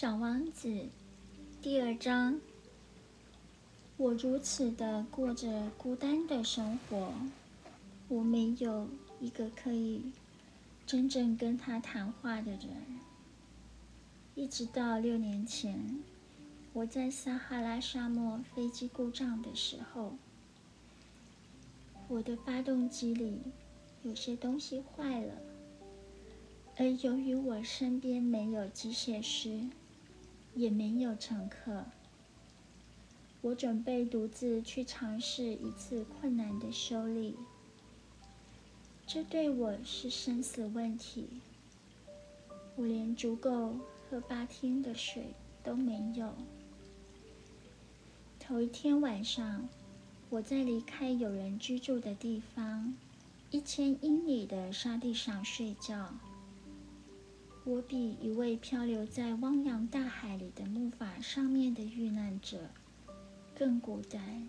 小王子，第二章。我如此的过着孤单的生活，我没有一个可以真正跟他谈话的人。一直到六年前，我在撒哈拉沙漠飞机故障的时候，我的发动机里有些东西坏了，而由于我身边没有机械师。也没有乘客。我准备独自去尝试一次困难的修理，这对我是生死问题。我连足够喝八天的水都没有。头一天晚上，我在离开有人居住的地方一千英里的沙地上睡觉。我比一位漂流在汪洋大海里的木筏上面的遇难者更孤单。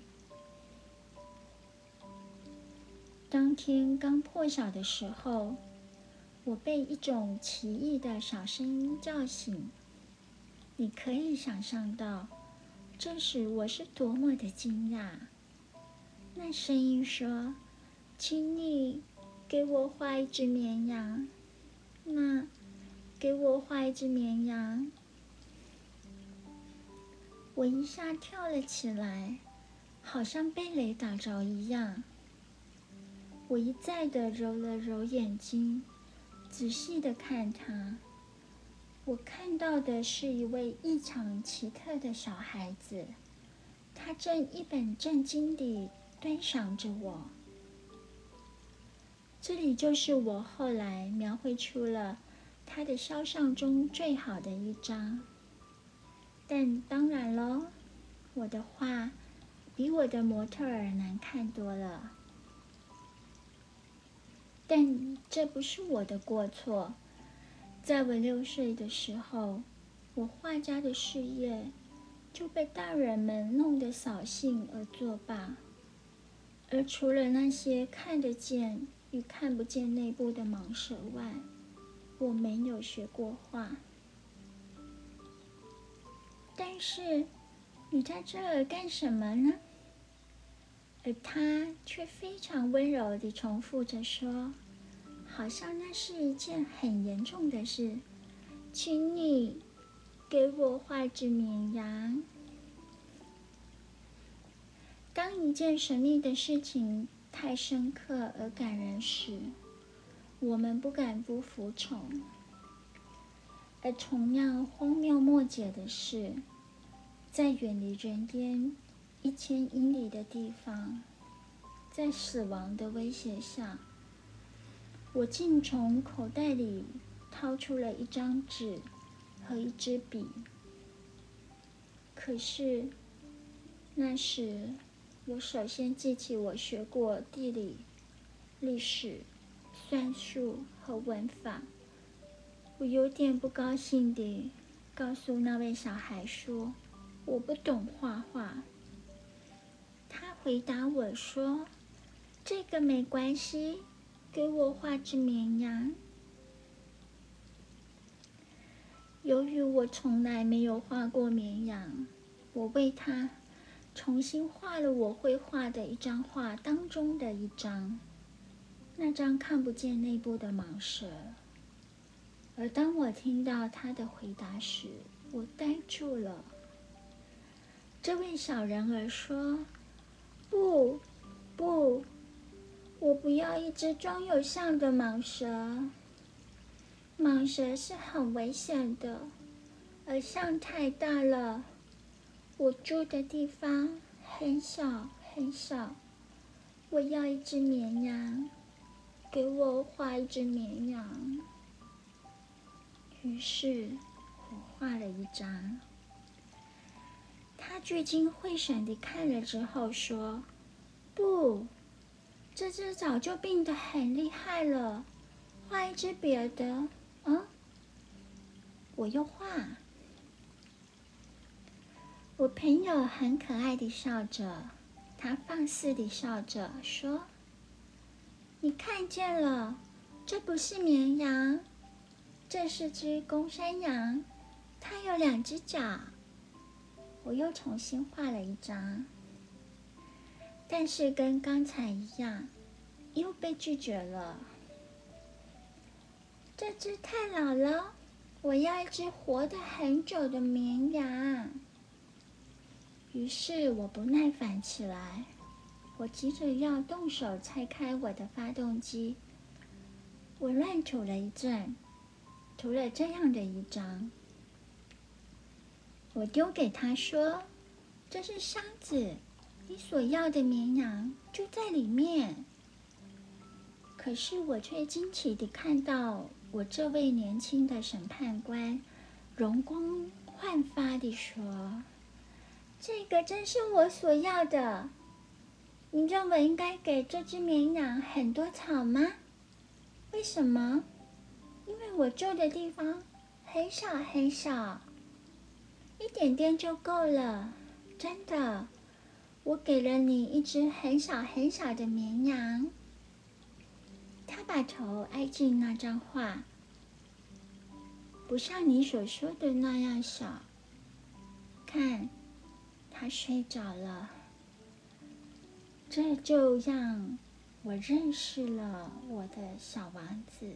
当天刚破晓的时候，我被一种奇异的小声音叫醒。你可以想象到，这时我是多么的惊讶。那声音说：“请你给我画一只绵羊。”那。给我画一只绵羊，我一下跳了起来，好像被雷打着一样。我一再的揉了揉眼睛，仔细的看他。我看到的是一位异常奇特的小孩子，他正一本正经地端详着我。这里就是我后来描绘出了。他的肖像中最好的一张，但当然喽，我的画比我的模特儿难看多了。但这不是我的过错，在我六岁的时候，我画家的事业就被大人们弄得扫兴而作罢，而除了那些看得见与看不见内部的蟒蛇外，我没有学过画，但是你在这儿干什么呢？而他却非常温柔地重复着说，好像那是一件很严重的事。请你给我画只绵羊。当一件神秘的事情太深刻而感人时。我们不敢不服从，而同样荒谬莫解的是，在远离人烟一千英里的地方，在死亡的威胁下，我竟从口袋里掏出了一张纸和一支笔。可是，那时我首先记起我学过地理、历史。算术和文法，我有点不高兴地告诉那位小孩说：“我不懂画画。”他回答我说：“这个没关系，给我画只绵羊。”由于我从来没有画过绵羊，我为他重新画了我会画的一张画当中的一张。那张看不见内部的蟒蛇，而当我听到他的回答时，我呆住了。这位小人儿说：“不，不，我不要一只装有象的蟒蛇。蟒蛇是很危险的，而象太大了。我住的地方很小很小，我要一只绵羊。”给我画一只绵羊。于是我画了一张。他聚精会神地看了之后说：“不，这只早就病得很厉害了，画一只别的。”啊！我又画。我朋友很可爱的笑着，他放肆地笑着说。你看见了，这不是绵羊，这是只公山羊。它有两只脚。我又重新画了一张，但是跟刚才一样，又被拒绝了。这只太老了，我要一只活得很久的绵羊。于是我不耐烦起来，我急着要动手拆开我的发动机。我乱涂了一阵，涂了这样的一张。我丢给他说：“这是箱子，你所要的绵羊就在里面。”可是我却惊奇地看到，我这位年轻的审判官容光焕发地说：“这个正是我所要的。你认为应该给这只绵羊很多草吗？为什么？因为我住的地方很小很小。”一点点就够了，真的。我给了你一只很小很小的绵羊。他把头挨近那张画，不像你所说的那样小。看，他睡着了。这就让我认识了我的小王子。